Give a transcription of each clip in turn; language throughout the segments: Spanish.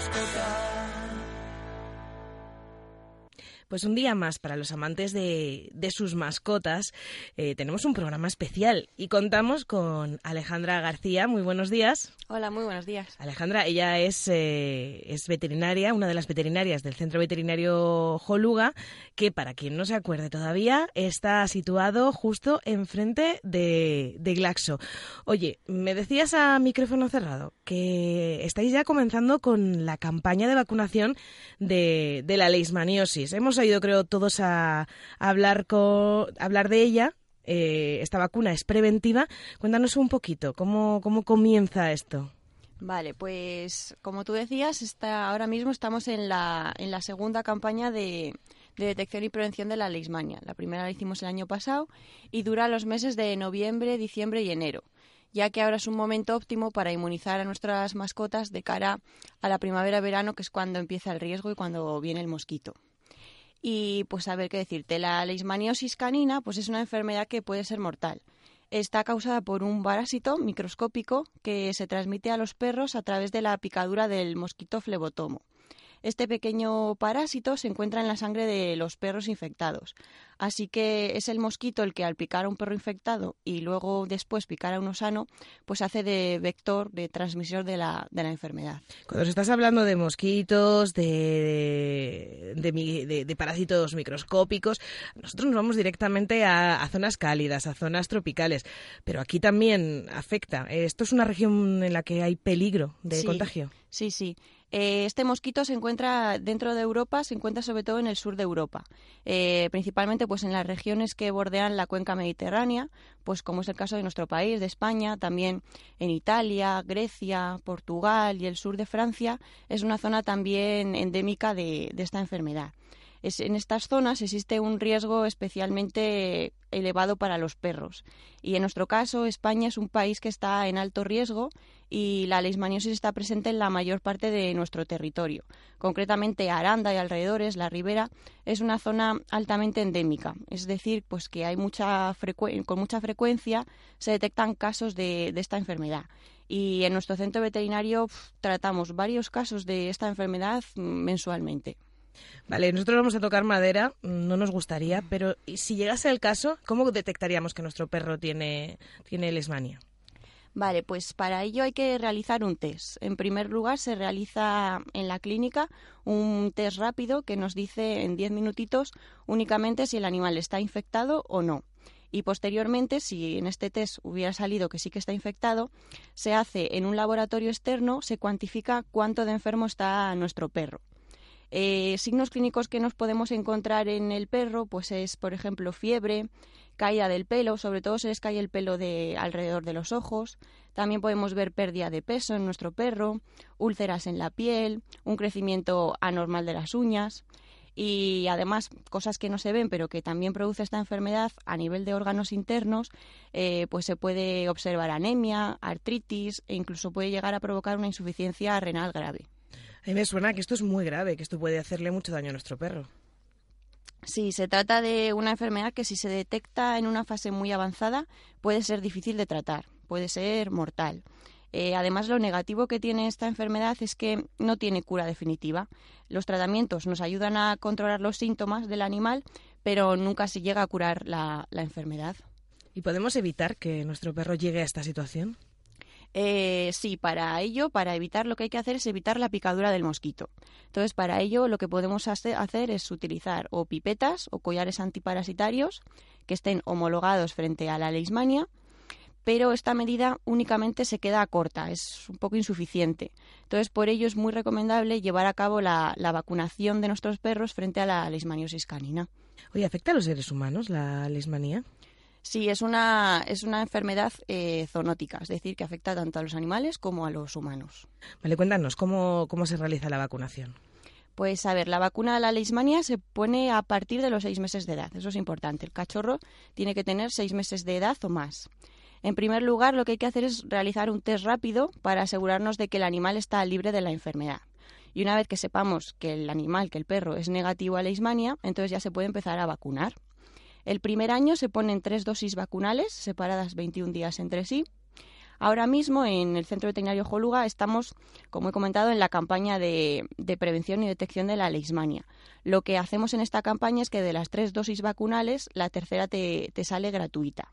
Soy tu mascota. Pues un día más para los amantes de, de sus mascotas. eh, tenemos un programa especial y contamos con Alejandra García. Muy buenos días. Hola, muy buenos días. Alejandra, ella es, eh, es veterinaria, una de las veterinarias del Centro Veterinario Joluga, que para quien no se acuerde todavía, está situado justo enfrente de, de Glaxo. Oye, me decías a micrófono cerrado que estáis ya comenzando con la campaña de vacunación de, de la leishmaniosis. Hemos oído, creo, todos a, a hablar, con, hablar de ella. Eh, esta vacuna es preventiva. Cuéntanos un poquito, ¿cómo, cómo comienza esto? Vale, pues como tú decías, está, ahora mismo estamos en la, en la segunda campaña de, de detección y prevención de la leishmania. La primera la hicimos el año pasado y dura los meses de noviembre, diciembre y enero, ya que ahora es un momento óptimo para inmunizar a nuestras mascotas de cara a la primavera-verano, que es cuando empieza el riesgo y cuando viene el mosquito. Y pues a ver qué decirte, la leishmaniosis canina pues es una enfermedad que puede ser mortal. Está causada por un parásito microscópico que se transmite a los perros a través de la picadura del mosquito flebotomo. Este pequeño parásito se encuentra en la sangre de los perros infectados. Así que es el mosquito el que al picar a un perro infectado y luego después picar a uno sano, pues hace de vector, de transmisor de la, de la enfermedad. Cuando estás hablando de mosquitos, de, de, de- de parásitos microscópicos, nosotros nos vamos directamente a, a zonas cálidas, a zonas tropicales, pero aquí también afecta. Esto es una región en la que hay peligro de Sí. contagio. Sí, sí. Eh, este mosquito se encuentra dentro de Europa, se encuentra sobre todo en el sur de Europa, eh, principalmente pues en las regiones que bordean la cuenca mediterránea, pues como es el caso de nuestro país, de España, también en Italia, Grecia, Portugal y el sur de Francia, es una zona también endémica de, de esta enfermedad. En estas zonas existe un riesgo especialmente elevado para los perros. Y en nuestro caso, España es un país que está en alto riesgo y la leishmaniosis está presente en la mayor parte de nuestro territorio. Concretamente, Aranda y alrededores, la ribera, es una zona altamente endémica. Es decir, pues que hay mucha con mucha frecuencia se detectan casos de, esta enfermedad. Y en nuestro centro veterinario tratamos varios casos de esta enfermedad mensualmente. Vale, nosotros vamos a tocar madera, no nos gustaría, pero ¿y si llegase el caso, ¿cómo detectaríamos que nuestro perro tiene, tiene lesmania? Vale, pues para ello hay que realizar un test. En primer lugar, se realiza en la clínica un test rápido que nos dice en 10 minutitos únicamente si el animal está infectado o no. Y posteriormente, si en este test hubiera salido que sí que está infectado, se hace en un laboratorio externo, se cuantifica cuánto de enfermo está nuestro perro. Eh, signos clínicos que nos podemos encontrar en el perro, pues es, por ejemplo, fiebre, caída del pelo, sobre todo se les cae el pelo de alrededor de los ojos. También podemos ver pérdida de peso en nuestro perro, úlceras en la piel, un crecimiento anormal de las uñas y además cosas que no se ven pero que también produce esta enfermedad a nivel de órganos internos, eh, pues se puede observar anemia, artritis e incluso puede llegar a provocar una insuficiencia renal grave. A mí me suena que esto es muy grave, que esto puede hacerle mucho daño a nuestro perro. Sí, se trata de una enfermedad que si se detecta en una fase muy avanzada puede ser difícil de tratar, puede ser mortal. Eh, además, lo negativo que tiene esta enfermedad es que no tiene cura definitiva. Los tratamientos nos ayudan a controlar los síntomas del animal, pero nunca se llega a curar la, la enfermedad. ¿Y podemos evitar que nuestro perro llegue a esta situación? Eh, sí, para ello, para evitar lo que hay que hacer es evitar la picadura del mosquito. Entonces, para ello lo que podemos hacer es utilizar o pipetas o collares antiparasitarios que estén homologados frente a la leishmania, pero esta medida únicamente se queda corta, es un poco insuficiente. Entonces, por ello es muy recomendable llevar a cabo la, vacunación de nuestros perros frente a la leishmaniosis canina. Oye, ¿afecta a los seres humanos la leishmanía? Sí, es una, es una enfermedad eh, zoonótica, es decir, que afecta tanto a los animales como a los humanos. Vale, cuéntanos, ¿cómo, cómo se realiza la vacunación? Pues a ver, la vacuna de la leishmania se pone a partir de los seis meses de edad, eso es importante. El cachorro tiene que tener seis meses de edad o más. En primer lugar, lo que hay que hacer es realizar un test rápido para asegurarnos de que el animal está libre de la enfermedad. Y una vez que sepamos que el animal, que el perro, es negativo a leishmania, entonces ya se puede empezar a vacunar. El primer año se ponen tres dosis vacunales, separadas 21 días entre sí. Ahora mismo en el Centro Veterinario Joluga estamos, como he comentado, en la campaña de, prevención y detección de la leishmania. Lo que hacemos en esta campaña es que de las tres dosis vacunales, la tercera te, sale gratuita.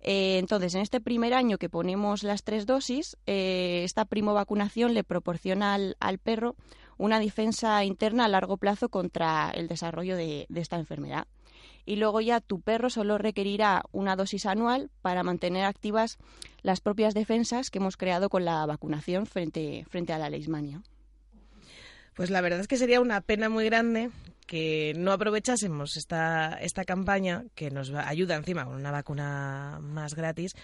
Eh, entonces, en este primer año que ponemos las tres dosis, eh, esta primo vacunación le proporciona al, perro una defensa interna a largo plazo contra el desarrollo de esta enfermedad y luego ya tu perro solo requerirá una dosis anual para mantener activas las propias defensas que hemos creado con la vacunación frente, frente a la leishmania. Pues la verdad es que sería una pena muy grande que no aprovechásemos esta, esta campaña que nos ayuda encima con una vacuna más gratis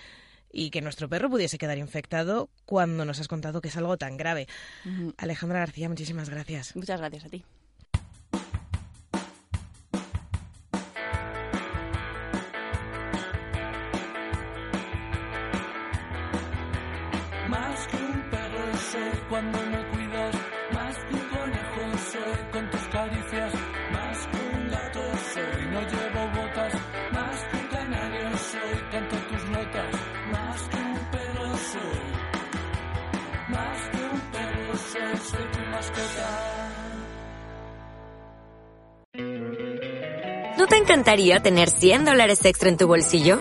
y que nuestro perro pudiese quedar infectado cuando nos has contado que es algo tan grave. Alejandra García, muchísimas gracias. Muchas gracias a ti. Cuando me cuidas, más que un conejo soy con tus caricias, más que un gato soy, no llevo botas, más que un canario soy, canto tus notas, más que un perro soy, más que un perro soy, soy tu mascota. ¿No te encantaría tener 100 dólares extra en tu bolsillo?